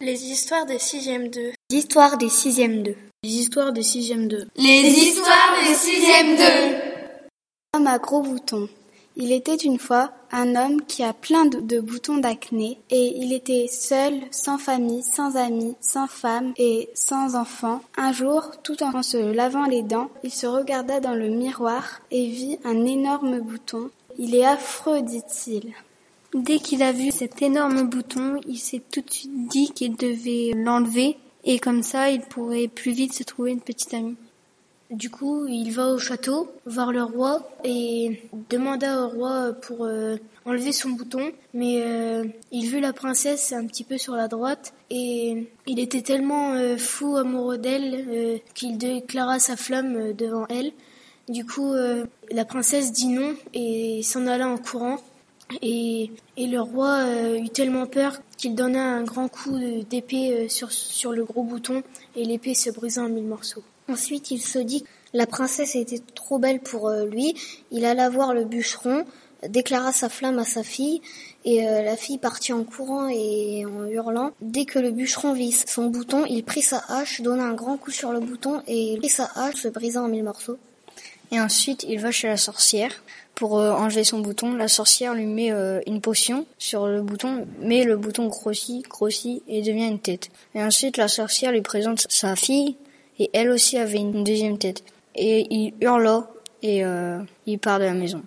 Les histoires des 6e 2. L'histoire des 6e 2. Les histoires des 6e 2. Les histoires des 6e 2. Homme à gros boutons. Il était une fois un homme qui a plein de, de boutons d'acné et il était seul, sans famille, sans amis, sans femme et sans enfant. Un jour, tout en se lavant les dents, il se regarda dans le miroir et vit un énorme bouton. Il est affreux, dit-il. Dès qu'il a vu cet énorme bouton, il s'est tout de suite dit qu'il devait l'enlever et comme ça il pourrait plus vite se trouver une petite amie. Du coup, il va au château voir le roi et demanda au roi pour euh, enlever son bouton, mais euh, il vit la princesse un petit peu sur la droite et il était tellement euh, fou amoureux d'elle qu'il déclara sa flamme devant elle. Du coup, la princesse dit non et s'en alla en courant. Et, le roi euh, eut tellement peur qu'il donna un grand coup d'épée euh, sur, sur le gros bouton et l'épée se brisa en mille morceaux. Ensuite, il se dit que la princesse était trop belle pour euh, lui. Il alla voir le bûcheron, déclara sa flamme à sa fille, et la fille partit en courant et en hurlant. Dès que le bûcheron vit son bouton, il prit sa hache, donna un grand coup sur le bouton, et sa hache, se brisa en mille morceaux. Et ensuite, il va chez la sorcière pour euh, enlever son bouton. La sorcière lui met euh, une potion sur le bouton, mais le bouton grossit, grossit et devient une tête. Et ensuite, la sorcière lui présente sa fille et elle aussi avait une deuxième tête. Et il hurla et euh, il part de la maison.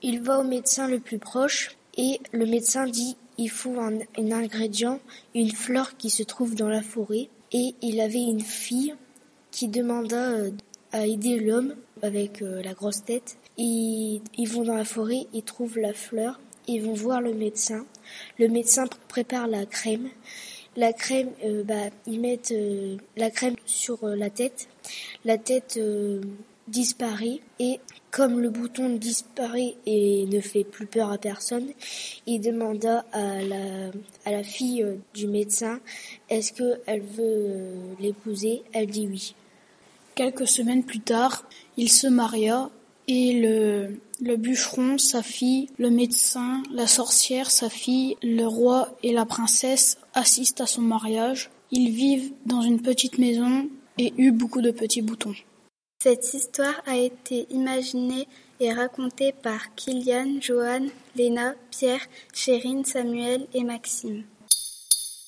Il va au médecin le plus proche et le médecin dit il faut un, ingrédient, une fleur qui se trouve dans la forêt. Et il avait une fille qui demanda à aider l'homme avec euh, la grosse tête. Ils, ils vont dans la forêt, ils trouvent la fleur, ils vont voir le médecin. Le médecin pr- prépare la crème. La crème, euh, bah, ils mettent euh, la crème sur la tête. La tête disparaît et comme le bouton disparaît et ne fait plus peur à personne, il demanda à la, à la fille du médecin est-ce qu'elle veut l'épouser? Elle dit oui. Quelques semaines plus tard, il se maria et le, le bûcheron, sa fille, le médecin, la sorcière, sa fille, le roi et la princesse assistent à son mariage. Ils vivent dans une petite maison et eut beaucoup de petits boutons. Cette histoire a été imaginée et racontée par Kylian, Johan, Léna, Pierre, Chérine, Samuel et Maxime.